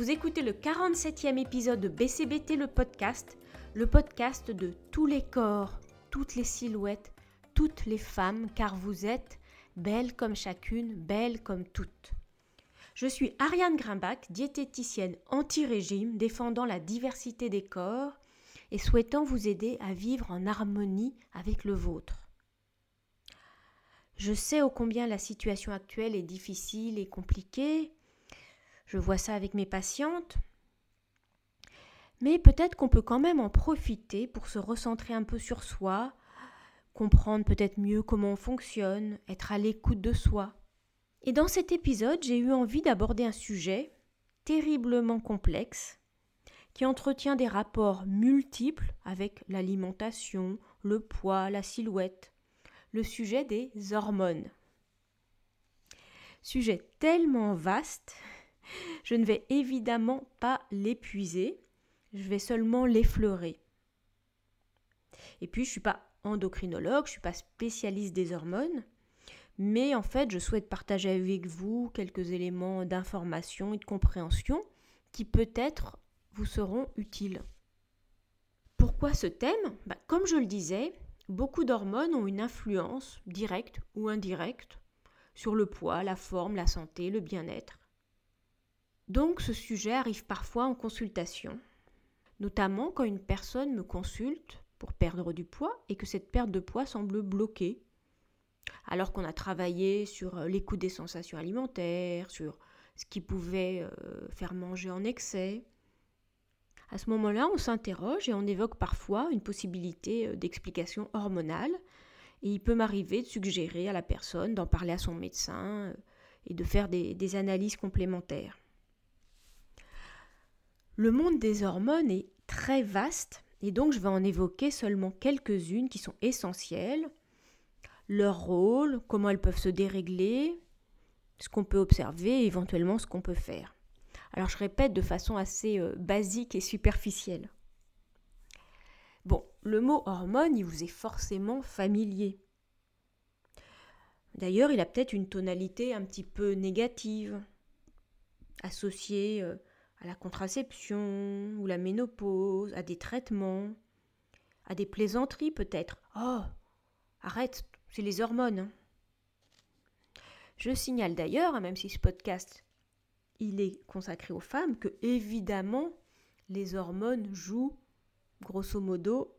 vous écoutez le 47e épisode de BCBT le podcast, le podcast de tous les corps, toutes les silhouettes, toutes les femmes, car vous êtes belles comme chacune, belles comme toutes. Je suis Ariane Grimbach, diététicienne anti-régime, défendant la diversité des corps et souhaitant vous aider à vivre en harmonie avec le vôtre. Je sais ô combien la situation actuelle est difficile et compliquée. Je vois ça avec mes patientes. Mais peut-être qu'on peut quand même en profiter pour se recentrer un peu sur soi, comprendre peut-être mieux comment on fonctionne, être à l'écoute de soi. Et dans cet épisode, j'ai eu envie d'aborder un sujet terriblement complexe qui entretient des rapports multiples avec l'alimentation, le poids, la silhouette, le sujet des hormones. Sujet tellement vaste, je ne vais évidemment pas l'épuiser, je vais seulement l'effleurer. Et puis, je ne suis pas endocrinologue, je ne suis pas spécialiste des hormones, mais en fait, je souhaite partager avec vous quelques éléments d'information et de compréhension qui peut-être vous seront utiles. Pourquoi ce thème? Bah, Comme je le disais, beaucoup d'hormones ont une influence, directe ou indirecte, sur le poids, la forme, la santé, le bien-être. Donc ce sujet arrive parfois en consultation, notamment quand une personne me consulte pour perdre du poids et que cette perte de poids semble bloquée, alors qu'on a travaillé sur euh, l'écoute des sensations alimentaires, sur ce qui pouvait euh, faire manger en excès. À ce moment-là, on s'interroge et on évoque parfois une possibilité euh, d'explication hormonale, et il peut m'arriver de suggérer à la personne d'en parler à son médecin et de faire des analyses complémentaires. Le monde des hormones est très vaste et donc, je vais en évoquer seulement quelques-unes qui sont essentielles. Leur rôle, comment elles peuvent se dérégler, ce qu'on peut observer et éventuellement ce qu'on peut faire. Alors, je répète de façon assez euh, basique et superficielle. Bon, le mot hormone, il vous est forcément familier. D'ailleurs, il a peut-être une tonalité un petit peu négative, associée euh, à la contraception ou la ménopause, à des traitements, à des plaisanteries peut-être. Oh, arrête, c'est les hormones. Hein. Je signale d'ailleurs, hein, même si ce podcast il est consacré aux femmes, que évidemment les hormones jouent grosso modo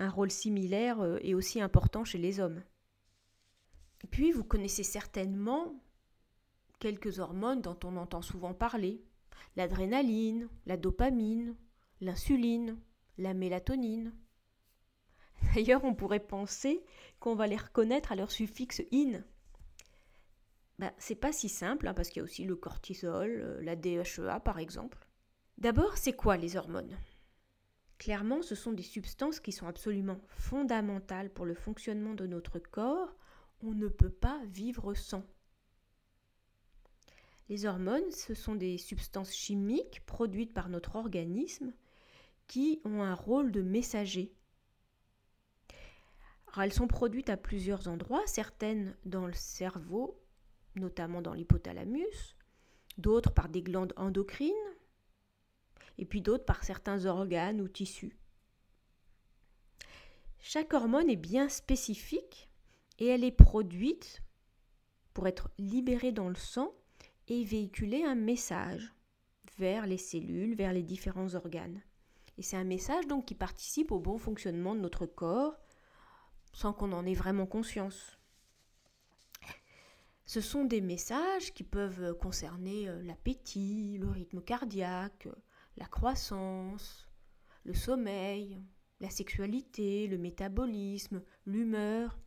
un rôle similaire euh, et aussi important chez les hommes. Et puis vous connaissez certainement quelques hormones dont on entend souvent parler, l'adrénaline, la dopamine, l'insuline, la mélatonine. D'ailleurs, on pourrait penser qu'on va les reconnaître à leur suffixe in. Ben, c'est pas si simple, hein, parce qu'il y a aussi le cortisol, euh, la DHEA par exemple. D'abord, c'est quoi les hormones? Clairement, ce sont des substances qui sont absolument fondamentales pour le fonctionnement de notre corps. On ne peut pas vivre sans. Les hormones, ce sont des substances chimiques produites par notre organisme qui ont un rôle de messager. elles sont produites à plusieurs endroits, certaines dans le cerveau, notamment dans l'hypothalamus, d'autres par des glandes endocrines, et puis d'autres par certains organes ou tissus. Chaque hormone est bien spécifique et elle est produite pour être libérée dans le sang et véhiculer un message vers les cellules, vers les différents organes. Et c'est un message donc qui participe au bon fonctionnement de notre corps sans qu'on en ait vraiment conscience. Ce sont des messages qui peuvent concerner euh, l'appétit, le rythme cardiaque, la croissance, le sommeil, la sexualité, le métabolisme, l'humeur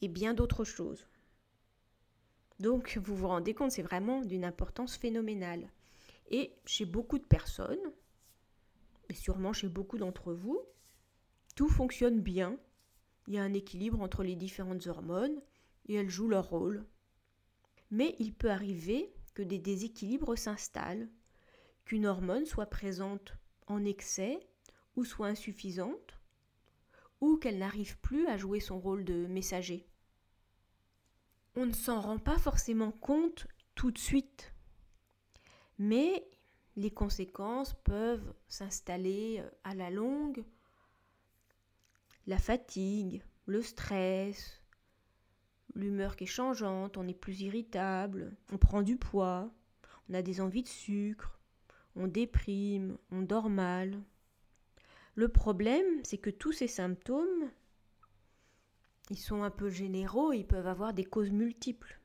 et bien d'autres choses. Donc vous vous rendez compte, c'est vraiment d'une importance phénoménale. Et chez beaucoup de personnes, et sûrement chez beaucoup d'entre vous, tout fonctionne bien. Il y a un équilibre entre les différentes hormones et elles jouent leur rôle. Mais il peut arriver que des déséquilibres s'installent, qu'une hormone soit présente en excès ou soit insuffisante, ou qu'elle n'arrive plus à jouer son rôle de messager on ne s'en rend pas forcément compte tout de suite. Mais les conséquences peuvent s'installer euh, à la longue. La fatigue, le stress, l'humeur qui est changeante, on est plus irritable, on prend du poids, on a des envies de sucre, on déprime, on dort mal. Le problème, c'est que tous ces symptômes, ils sont un peu généraux, ils peuvent avoir des causes multiples.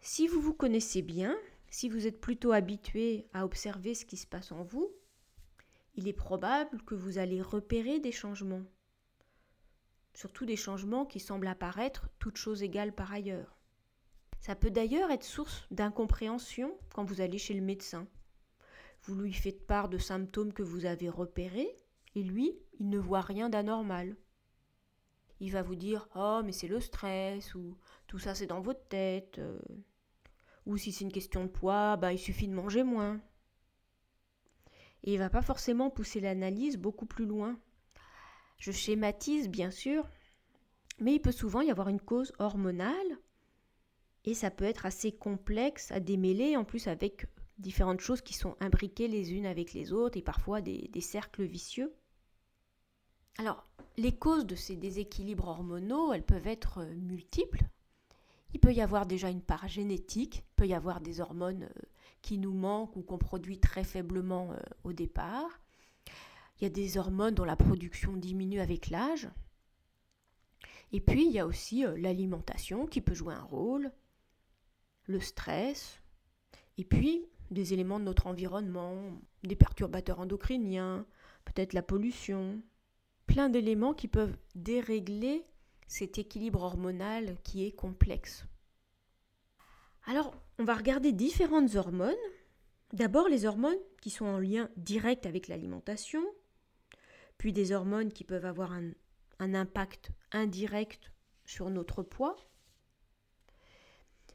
Si vous vous connaissez bien, si vous êtes plutôt habitué à observer ce qui se passe en vous, il est probable que vous allez repérer des changements. Surtout des changements qui semblent apparaître toutes choses égales par ailleurs. Ça peut d'ailleurs être source d'incompréhension quand vous allez chez le médecin. Vous lui faites part de symptômes que vous avez repérés, et lui, il ne voit rien d'anormal. Il va vous dire Oh, mais c'est le stress, ou tout ça c'est dans votre tête. Euh. Ou si c'est une question de poids, bah, il suffit de manger moins. Et il va pas forcément pousser l'analyse beaucoup plus loin. Je schématise bien sûr, mais il peut souvent y avoir une cause hormonale et ça peut être assez complexe à démêler en plus avec différentes choses qui sont imbriquées les unes avec les autres et parfois des cercles vicieux. Alors, les causes de ces déséquilibres hormonaux, elles peuvent être multiples. Il peut y avoir déjà une part génétique, il peut y avoir des hormones euh, qui nous manquent ou qu'on produit très faiblement euh, au départ. Il y a des hormones dont la production diminue avec l'âge. Et puis, il y a aussi euh, l'alimentation qui peut jouer un rôle, le stress, et puis des éléments de notre environnement, des perturbateurs endocriniens, peut-être la pollution, plein d'éléments qui peuvent dérégler cet équilibre hormonal qui est complexe. Alors, on va regarder différentes hormones. D'abord les hormones qui sont en lien direct avec l'alimentation, puis des hormones qui peuvent avoir un, impact indirect sur notre poids,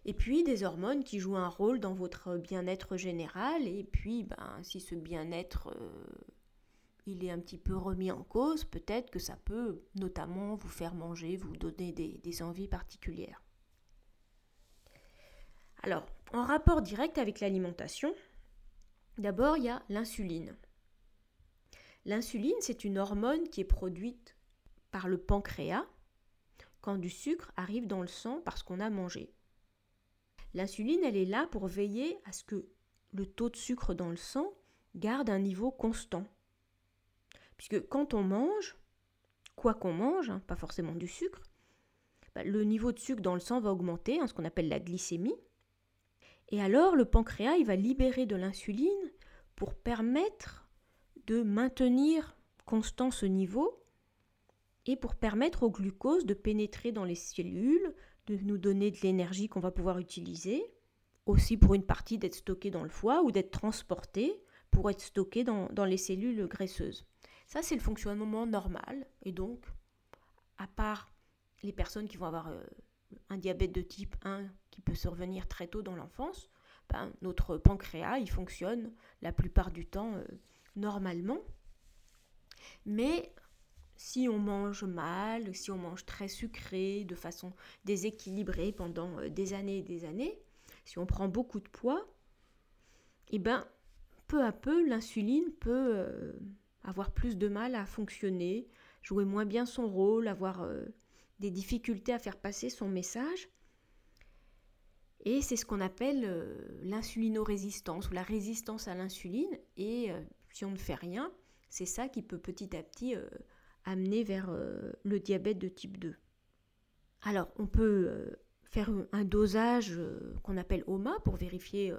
et puis des hormones qui jouent un rôle dans votre bien-être général, et puis ben, si ce bien-être euh, il est un petit peu remis en cause, peut-être que ça peut notamment vous faire manger, vous donner des, envies particulières. Alors, en rapport direct avec l'alimentation, d'abord il y a l'insuline. L'insuline, c'est une hormone qui est produite par le pancréas quand du sucre arrive dans le sang parce qu'on a mangé. L'insuline, elle est là pour veiller à ce que le taux de sucre dans le sang garde un niveau constant. Puisque quand on mange, quoi qu'on mange, hein, pas forcément du sucre, bah, le niveau de sucre dans le sang va augmenter, hein, ce qu'on appelle la glycémie. Et alors le pancréas, va libérer de l'insuline pour permettre de maintenir constant ce niveau et pour permettre au glucose de pénétrer dans les cellules, de nous donner de l'énergie qu'on va pouvoir utiliser, aussi pour une partie d'être stocké dans le foie ou d'être transporté pour être stocké dans les cellules graisseuses. Ça, c'est le fonctionnement normal. Et donc, à part les personnes qui vont avoir euh, un diabète de type 1 qui peut survenir très tôt dans l'enfance, ben, notre pancréas, il fonctionne la plupart du temps euh, normalement. Mais si on mange mal, si on mange très sucré, de façon déséquilibrée pendant euh, des années et des années, si on prend beaucoup de poids, eh ben, peu à peu, l'insuline peut avoir plus de mal à fonctionner, jouer moins bien son rôle, avoir euh, des difficultés à faire passer son message. Et c'est ce qu'on appelle euh, l'insulinorésistance ou la résistance à l'insuline. Et euh, si on ne fait rien, c'est ça qui peut petit à petit amener vers le diabète de type 2. Alors, on peut faire un dosage qu'on appelle OMA pour vérifier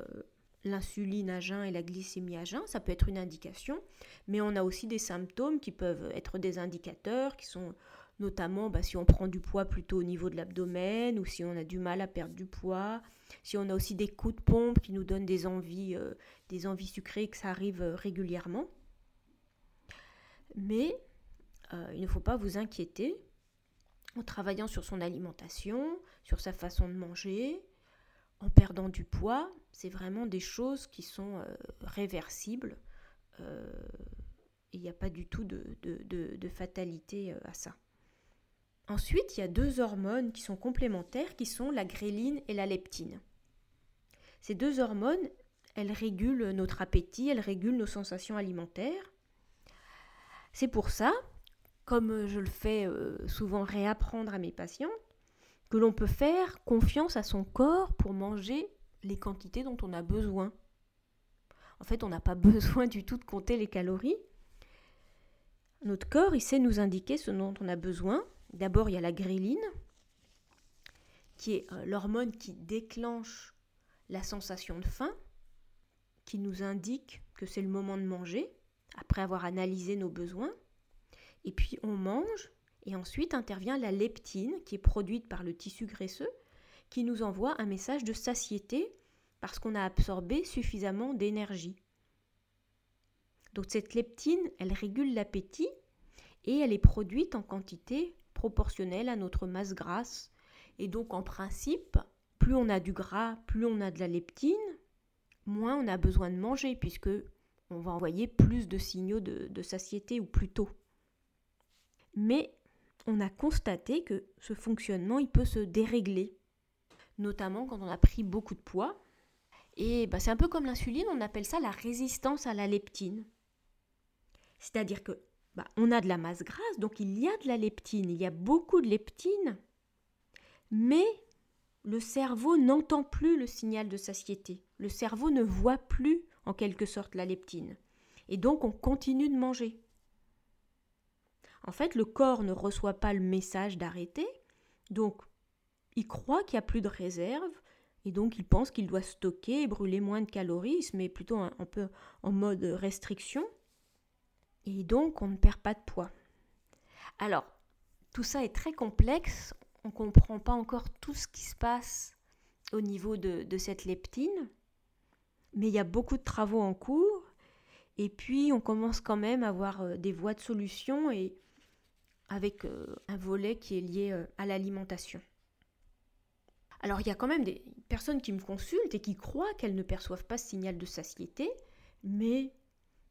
l'insuline à jeun et la glycémie à jeun, ça peut être une indication, mais on a aussi des symptômes qui peuvent être des indicateurs, qui sont notamment bah, si on prend du poids plutôt au niveau de l'abdomen ou si on a du mal à perdre du poids, si on a aussi des coups de pompe qui nous donnent des envies, euh, des envies sucrées, que ça arrive euh, régulièrement. Mais euh, il ne faut pas vous inquiéter en travaillant sur son alimentation, sur sa façon de manger, en perdant du poids, c'est vraiment des choses qui sont euh, réversibles. Euh, il n'y a pas du tout de, fatalité euh, à ça. Ensuite, il y a deux hormones qui sont complémentaires, qui sont la gréline et la leptine. Ces deux hormones, elle régule notre appétit, elle régule nos sensations alimentaires. C'est pour ça, comme je le fais souvent réapprendre à mes patients, que l'on peut faire confiance à son corps pour manger les quantités dont on a besoin. En fait, on n'a pas besoin du tout de compter les calories. Notre corps, il sait nous indiquer ce dont on a besoin. D'abord, il y a la gréline, qui est euh, l'hormone qui déclenche la sensation de faim, qui nous indique que c'est le moment de manger, après avoir analysé nos besoins. Et puis on mange, et ensuite intervient la leptine, qui est produite par le tissu graisseux, qui nous envoie un message de satiété parce qu'on a absorbé suffisamment d'énergie. Donc cette leptine, elle régule l'appétit et elle est produite en quantité proportionnelle à notre masse grasse. Et donc en principe, plus on a du gras, plus on a de la leptine, moins on a besoin de manger puisque on va envoyer plus de signaux de, satiété ou plus tôt. Mais on a constaté que ce fonctionnement, il peut se dérégler, notamment quand on a pris beaucoup de poids et bah, c'est un peu comme l'insuline, on appelle ça la résistance à la leptine. C'est-à-dire que bah, on a de la masse grasse, donc il y a de la leptine, il y a beaucoup de leptine, mais le cerveau n'entend plus le signal de satiété. Le cerveau ne voit plus en quelque sorte la leptine. Et donc on continue de manger. En fait, le corps ne reçoit pas le message d'arrêter, donc il croit qu'il n'y a plus de réserve, et donc il pense qu'il doit stocker et brûler moins de calories, il se met plutôt un, peu en mode restriction. Et donc on ne perd pas de poids. Alors, tout ça est très complexe, on ne comprend pas encore tout ce qui se passe au niveau de, cette leptine, mais il y a beaucoup de travaux en cours, et puis on commence quand même à avoir euh, des voies de solution et avec euh, un volet qui est lié euh, à l'alimentation. Alors il y a quand même des personnes qui me consultent et qui croient qu'elles ne perçoivent pas ce signal de satiété, mais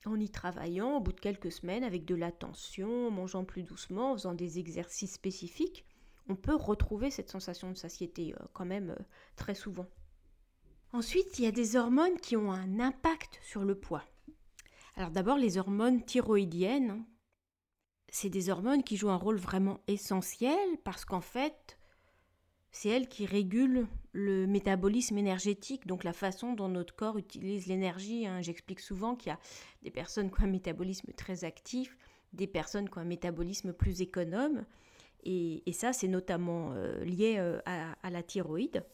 en y travaillant au bout de quelques semaines avec de l'attention, en mangeant plus doucement, en faisant des exercices spécifiques, on peut retrouver cette sensation de satiété euh, quand même très souvent. Ensuite, il y a des hormones qui ont un impact sur le poids. Alors d'abord les hormones thyroïdiennes. C'est des hormones qui jouent un rôle vraiment essentiel parce qu'en fait, c'est elle qui régule le métabolisme énergétique, donc la façon dont notre corps utilise l'énergie. Hein. J'explique souvent qu'il y a des personnes qui ont un métabolisme très actif, des personnes qui ont un métabolisme plus économe. Et, ça, c'est notamment euh, lié euh, à, la thyroïde.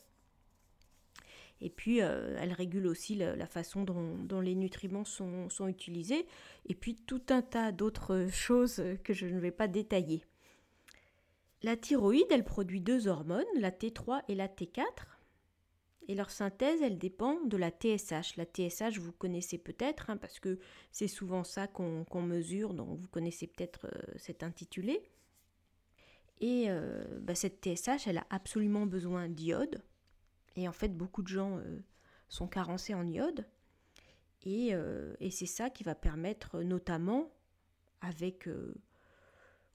Et puis, euh, elle régule aussi la, façon dont, les nutriments sont, utilisés. Et puis, tout un tas d'autres choses que je ne vais pas détailler. La thyroïde, elle produit deux hormones, la T3 et la T4. Et leur synthèse, elle dépend de la TSH. La TSH, vous connaissez peut-être, hein, parce que c'est souvent ça qu'on mesure, donc vous connaissez peut-être euh, cet intitulé. Et euh, bah, cette TSH, elle a absolument besoin d'iode. Et en fait, beaucoup de gens euh, sont carencés en iode. Et, et c'est ça qui va permettre, notamment avec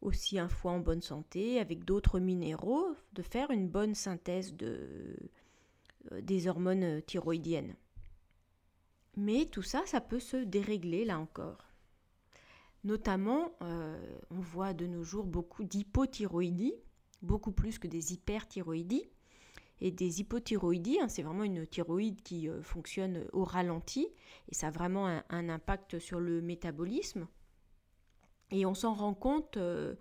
aussi un foie en bonne santé, avec d'autres minéraux, de faire une bonne synthèse de, euh, des hormones thyroïdiennes. Mais tout ça, ça peut se dérégler là encore. Notamment, euh, on voit de nos jours beaucoup d'hypothyroïdie, beaucoup plus que des hyperthyroïdies. Et des hypothyroïdies, hein, c'est vraiment une thyroïde qui euh, fonctionne au ralenti et ça a vraiment un impact sur le métabolisme. Et on s'en rend compte euh,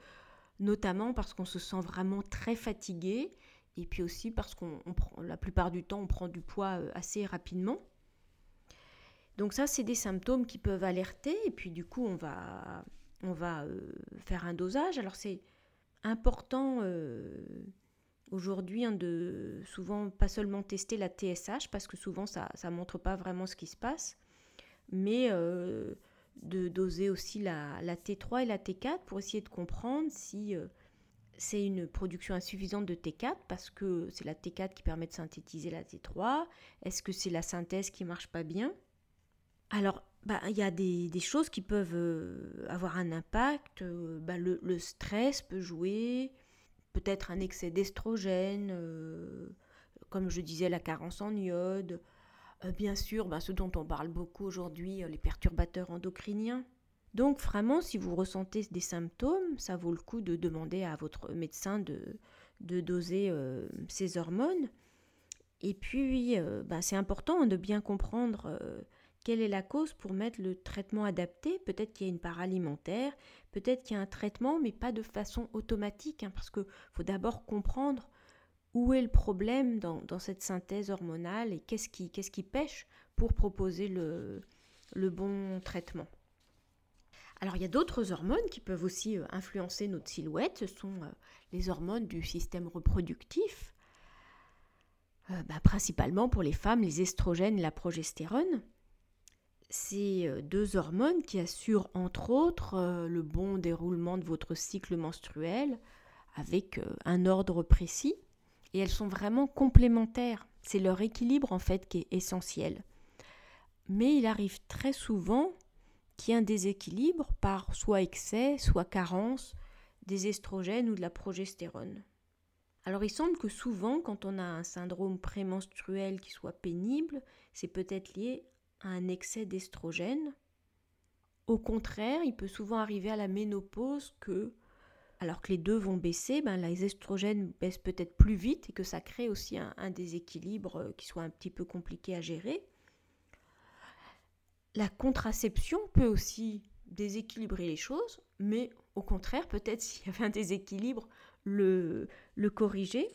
notamment parce qu'on se sent vraiment très fatigué et puis aussi parce qu'on prend la plupart du temps on prend du poids euh, assez rapidement. Donc ça c'est des symptômes qui peuvent alerter et puis du coup on va on va faire un dosage. Alors c'est important aujourd'hui hein, de souvent pas seulement tester la TSH parce que souvent ça ne montre pas vraiment ce qui se passe, mais de doser aussi la, T3 et la T4 pour essayer de comprendre si euh, c'est une production insuffisante de T4 parce que c'est la T4 qui permet de synthétiser la T3. Est-ce que c'est la synthèse qui marche pas bien? Alors, bah, il y a des, choses qui peuvent euh, avoir un impact. Euh, bah, le, stress peut jouer, peut-être un excès d'estrogène, comme je disais, la carence en iode. Euh, bien sûr, ben, ce dont on parle beaucoup aujourd'hui, euh, les perturbateurs endocriniens. Donc vraiment, si vous ressentez des symptômes, ça vaut le coup de demander à votre médecin de, de doser euh, ces hormones. Et puis, ben, c'est important de bien comprendre quelle est la cause pour mettre le traitement adapté? Peut-être qu'il y a une part alimentaire, peut-être qu'il y a un traitement, mais pas de façon automatique, hein, parce qu'il faut d'abord comprendre où est le problème dans, cette synthèse hormonale et qu'est-ce qui, pêche pour proposer le, le bon traitement. Alors il y a d'autres hormones qui peuvent aussi euh, influencer notre silhouette, ce sont euh, les hormones du système reproductif, euh, bah, principalement pour les femmes, les estrogènes et la progestérone ces euh, deux hormones qui assurent entre autres euh, le bon déroulement de votre cycle menstruel avec euh, un ordre précis et elles sont vraiment complémentaires. C'est leur équilibre en fait qui est essentiel. Mais il arrive très souvent qu'il y ait un déséquilibre par soit excès, soit carence des estrogènes ou de la progestérone. Alors il semble que souvent quand on a un syndrome prémenstruel qui soit pénible, c'est peut-être lié un excès d'estrogène. Au contraire, il peut souvent arriver à la ménopause que, alors que les deux vont baisser, ben, les estrogènes baissent peut-être plus vite et que ça crée aussi un, déséquilibre euh, qui soit un petit peu compliqué à gérer. La contraception peut aussi déséquilibrer les choses, mais au contraire, peut-être s'il y avait un déséquilibre, le corriger.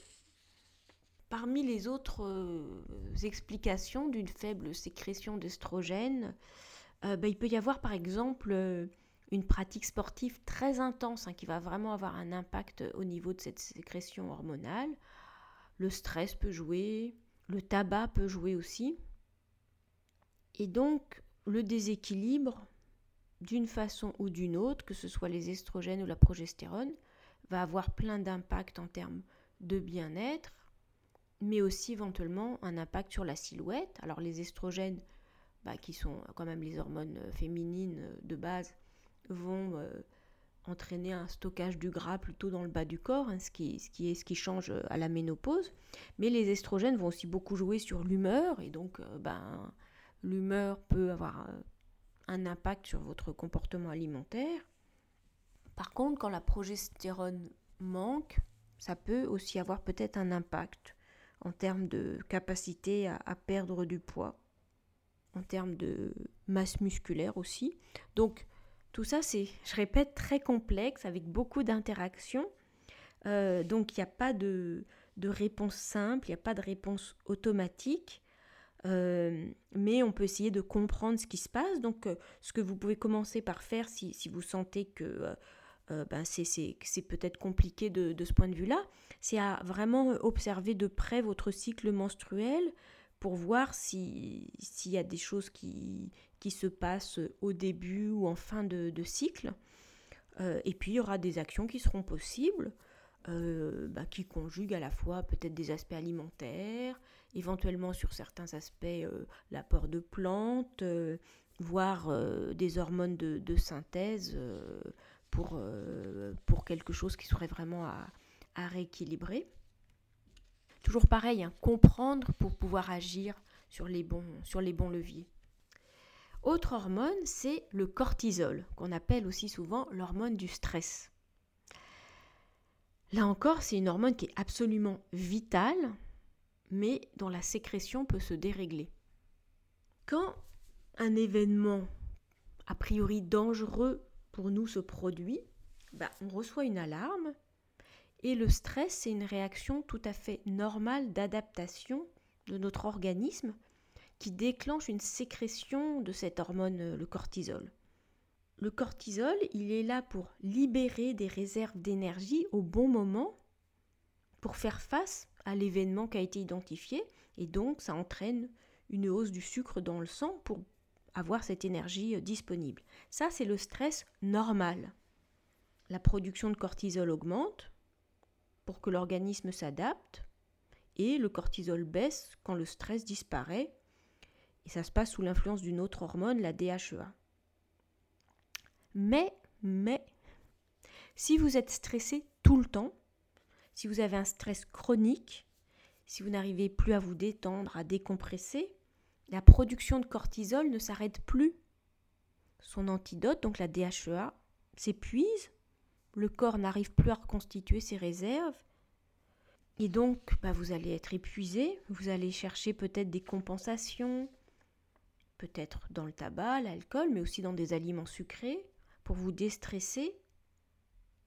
Parmi les autres euh, explications d'une faible sécrétion d'estrogène, euh, bah, il peut y avoir par exemple euh, une pratique sportive très intense hein, qui va vraiment avoir un impact au niveau de cette sécrétion hormonale. Le stress peut jouer, le tabac peut jouer aussi. Et donc le déséquilibre, d'une façon ou d'une autre, que ce soit les estrogènes ou la progestérone, va avoir plein d'impacts en termes de bien-être, mais aussi éventuellement un impact sur la silhouette. Alors les estrogènes, bah, qui sont quand même les hormones euh, féminines euh, de base, vont euh, entraîner un stockage du gras plutôt dans le bas du corps, hein, ce, qui, ce, qui, est ce qui change à la ménopause. Mais les estrogènes vont aussi beaucoup jouer sur l'humeur, et donc ben, l'humeur peut avoir un impact sur votre comportement alimentaire. Par contre, quand la progestérone manque, ça peut aussi avoir peut-être un impact en termes de capacité à, perdre du poids, en termes de masse musculaire aussi. Donc tout ça, c'est, je répète, très complexe, avec beaucoup d'interactions. Euh, donc il n'y a pas de, réponse simple, il n'y a pas de réponse automatique. Euh, mais on peut essayer de comprendre ce qui se passe. Donc, euh, ce que vous pouvez commencer par faire si, si vous sentez que euh, ben c'est peut-être compliqué de, ce point de vue-là, c'est à vraiment observer de près votre cycle menstruel pour voir s'il y a des choses qui, se passent au début ou en fin de, cycle. Euh, et puis il y aura des actions qui seront possibles, euh, ben, qui conjuguent à la fois peut-être des aspects alimentaires, éventuellement sur certains aspects l'apport de plantes, voire des hormones de synthèse pour, euh, pour quelque chose qui serait vraiment à, à rééquilibrer. Toujours pareil, hein, comprendre pour pouvoir agir sur les bons, sur les bons leviers. Autre hormone, c'est le cortisol, qu'on appelle aussi souvent l'hormone du stress. Là encore, c'est une hormone qui est absolument vitale, mais dont la sécrétion peut se dérégler. Quand un événement a priori dangereux pour nous ce produit, bah, on reçoit une alarme et le stress, c'est une réaction tout à fait normale d'adaptation de notre organisme qui déclenche une sécrétion de cette hormone, euh, le cortisol. Le cortisol, il est là pour libérer des réserves d'énergie au bon moment pour faire face à l'événement qui a été identifié et donc ça entraîne une hausse du sucre dans le sang pour avoir cette énergie euh, disponible. Ça, c'est le stress normal. La production de cortisol augmente pour que l'organisme s'adapte et le cortisol baisse quand le stress disparaît et ça se passe sous l'influence d'une autre hormone, la DHEA. Mais, mais, si vous êtes stressé tout le temps, si vous avez un stress chronique, si vous n'arrivez plus à vous détendre, à décompresser, la production de cortisol ne s'arrête plus. Son antidote, donc la DHEA, s'épuise, le corps n'arrive plus à reconstituer ses réserves, et donc bah, vous allez être épuisé, vous allez chercher peut-être des compensations, peut-être dans le tabac, l'alcool, mais aussi dans des aliments sucrés, pour vous déstresser.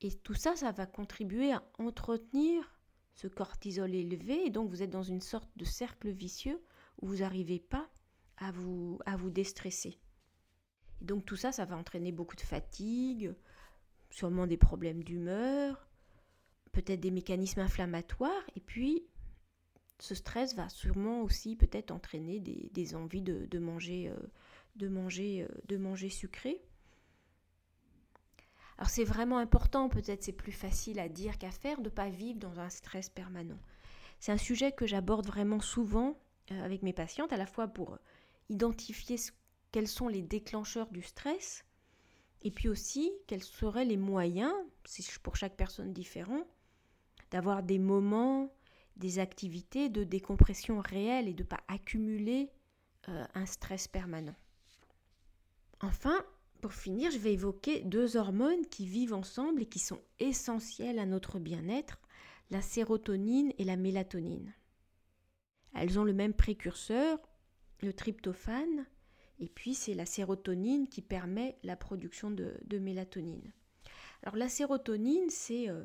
Et tout ça, ça va contribuer à entretenir ce cortisol élevé, et donc vous êtes dans une sorte de cercle vicieux où vous n'arrivez pas à vous, à vous déstresser. Donc tout ça, ça va entraîner beaucoup de fatigue, sûrement des problèmes d'humeur, peut-être des mécanismes inflammatoires, et puis ce stress va sûrement aussi peut-être entraîner des, envies de, manger, de, manger, euh, euh, de manger sucré. Alors c'est vraiment important, peut-être c'est plus facile à dire qu'à faire, de ne pas vivre dans un stress permanent. C'est un sujet que j'aborde vraiment souvent euh, avec mes patientes, à la fois pour identifier quels sont les déclencheurs du stress, et puis aussi quels seraient les moyens, pour chaque personne différent, d'avoir des moments, des activités de décompression réelle et de ne pas accumuler euh, un stress permanent. Enfin, pour finir, je vais évoquer deux hormones qui vivent ensemble et qui sont essentielles à notre bien-être, la sérotonine et la mélatonine. Elles ont le même précurseur, le tryptophane, et puis c'est la sérotonine qui permet la production de, mélatonine. Alors la sérotonine, c'est euh,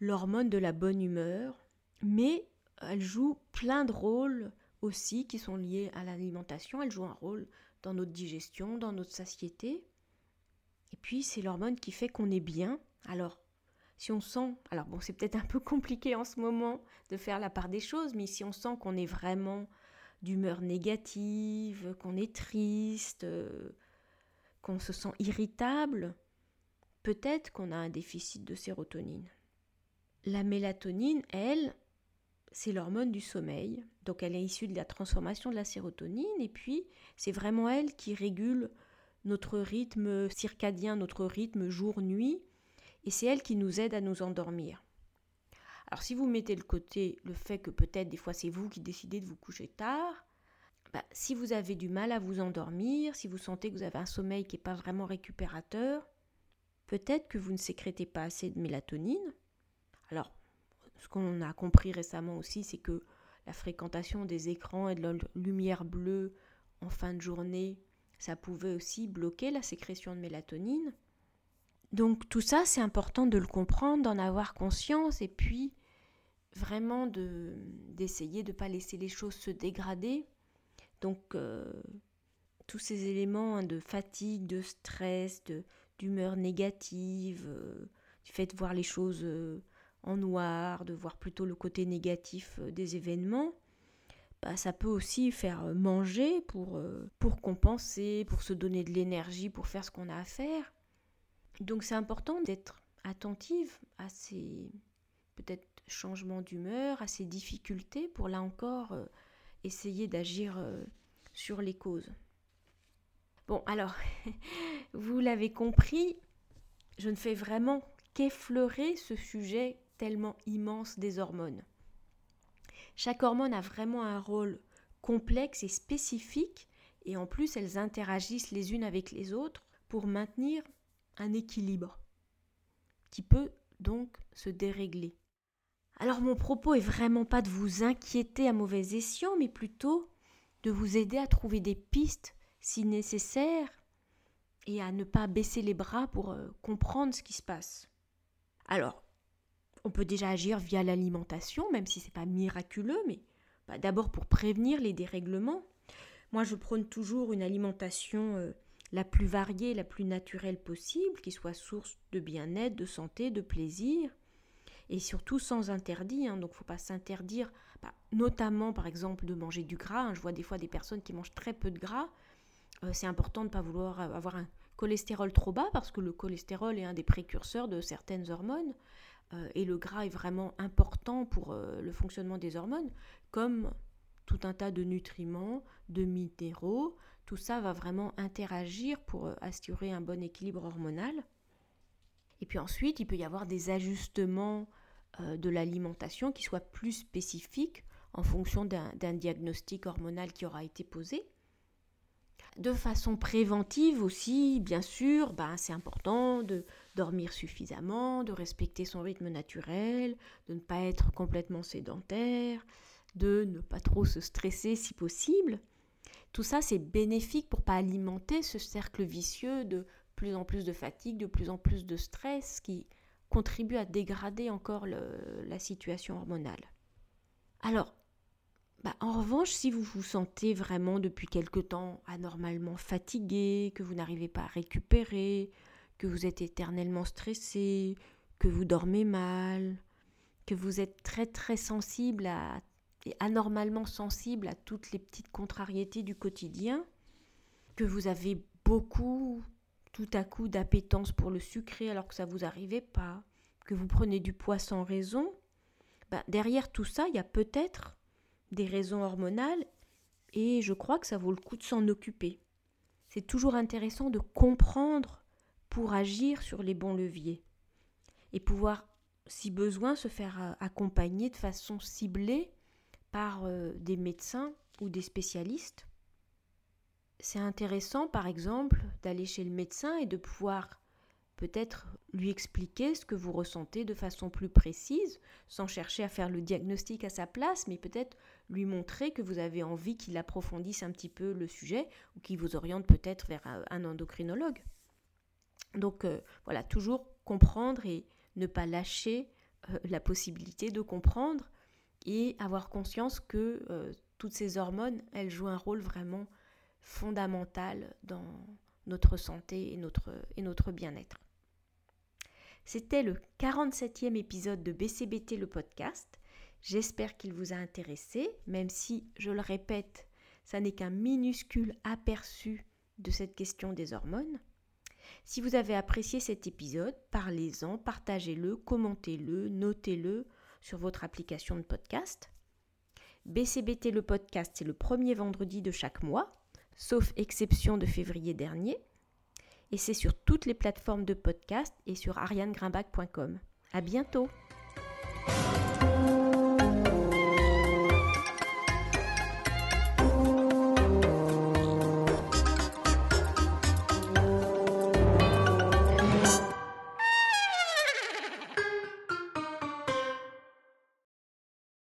l'hormone de la bonne humeur, mais elle joue plein de rôles aussi qui sont liés à l'alimentation. Elle joue un rôle dans notre digestion, dans notre satiété. Et puis c'est l'hormone qui fait qu'on est bien. Alors si on sent, alors bon c'est peut-être un peu compliqué en ce moment de faire la part des choses, mais si on sent qu'on est vraiment d'humeur négative, qu'on est triste, euh, qu'on se sent irritable, peut-être qu'on a un déficit de sérotonine. La mélatonine, elle, c'est l'hormone du sommeil. Donc elle est issue de la transformation de la sérotonine et puis c'est vraiment elle qui régule notre rythme circadien, notre rythme jour-nuit et c'est elle qui nous aide à nous endormir. Alors si vous mettez de côté le fait que peut-être des fois c'est vous qui décidez de vous coucher tard, bah, si vous avez du mal à vous endormir, si vous sentez que vous avez un sommeil qui n'est pas vraiment récupérateur, peut-être que vous ne sécrétez pas assez de mélatonine. Alors, ce qu'on a compris récemment aussi, c'est que la fréquentation des écrans et de la lumière bleue en fin de journée, ça pouvait aussi bloquer la sécrétion de mélatonine. Donc tout ça, c'est important de le comprendre, d'en avoir conscience et puis vraiment d'essayer de ne pas laisser les choses se dégrader. Donc euh, tous ces éléments hein, de fatigue, de stress, d'humeur négative, euh, du fait de voir les choses euh, en noir, de voir plutôt le côté négatif des événements, bah, ça peut aussi faire manger pour, pour compenser, pour se donner de l'énergie, pour faire ce qu'on a à faire. Donc c'est important d'être attentive à ces peut-être changements d'humeur, à ces difficultés pour là encore euh, essayer d'agir euh, sur les causes. Bon alors, vous l'avez compris, je ne fais vraiment qu'effleurer ce sujet tellement immense des hormones. Chaque hormone a vraiment un rôle complexe et spécifique et en plus elles interagissent les unes avec les autres pour maintenir un équilibre qui peut donc se dérégler. Alors mon propos est vraiment pas de vous inquiéter à mauvais escient, mais plutôt de vous aider à trouver des pistes si nécessaire et à ne pas baisser les bras pour euh, comprendre ce qui se passe. Alors, on peut déjà agir via l'alimentation, même si ce n'est pas miraculeux, mais bah, d'abord pour prévenir les dérèglements. Moi, je prône toujours une alimentation euh, la plus variée, la plus naturelle possible, qui soit source de bien-être, de santé, de plaisir, et surtout sans interdit. Hein. donc il ne faut pas s'interdire, bah, notamment par exemple de manger du gras. Hein. je vois des fois des personnes qui mangent très peu de gras. Euh, c'est important de ne pas vouloir avoir un cholestérol trop bas parce que le cholestérol est un des précurseurs de certaines hormones. Euh, et le gras est vraiment important pour euh, le fonctionnement des hormones, comme tout un tas de nutriments, de minéraux, tout ça va vraiment interagir pour euh, assurer un bon équilibre hormonal. Et puis ensuite, il peut y avoir des ajustements euh, de l'alimentation qui soient plus spécifiques en fonction d'un diagnostic hormonal qui aura été posé. De façon préventive aussi, bien sûr, ben, c'est important de dormir suffisamment, de respecter son rythme naturel, de ne pas être complètement sédentaire, de ne pas trop se stresser si possible. Tout ça, c'est bénéfique pour pas alimenter ce cercle vicieux de plus en plus de fatigue, de plus en plus de stress qui contribue à dégrader encore la situation hormonale. Alors, bah, en revanche, si vous vous sentez vraiment depuis quelque temps anormalement fatigué, que vous n'arrivez pas à récupérer, que vous êtes éternellement stressé, que vous dormez mal, que vous êtes très très sensible à, et anormalement sensible à toutes les petites contrariétés du quotidien, que vous avez beaucoup tout à coup d'appétence pour le sucré alors que ça vous arrivait pas, que vous prenez du poids sans raison, bah, derrière tout ça, il y a peut-être des raisons hormonales et je crois que ça vaut le coup de s'en occuper. C'est toujours intéressant de comprendre pour agir sur les bons leviers et pouvoir, si besoin, se faire euh, accompagner de façon ciblée par euh, des médecins ou des spécialistes. C'est intéressant, par exemple, d'aller chez le médecin et de pouvoir peut-être lui expliquer ce que vous ressentez de façon plus précise, sans chercher à faire le diagnostic à sa place, mais peut-être lui montrer que vous avez envie qu'il approfondisse un petit peu le sujet ou qu'il vous oriente peut-être vers un endocrinologue. Donc euh, voilà, toujours comprendre et ne pas lâcher euh, la possibilité de comprendre et avoir conscience que euh, toutes ces hormones, elles jouent un rôle vraiment fondamental dans notre santé et notre, et notre bien-être. C'était le 47e épisode de BCBT le podcast. J'espère qu'il vous a intéressé, même si, je le répète, ça n'est qu'un minuscule aperçu de cette question des hormones. Si vous avez apprécié cet épisode, parlez-en, partagez-le, commentez-le, notez-le sur votre application de podcast. BCBT le podcast, c'est le premier vendredi de chaque mois, sauf exception de février dernier et c'est sur toutes les plateformes de podcast et sur arianegrimbach.com. À bientôt!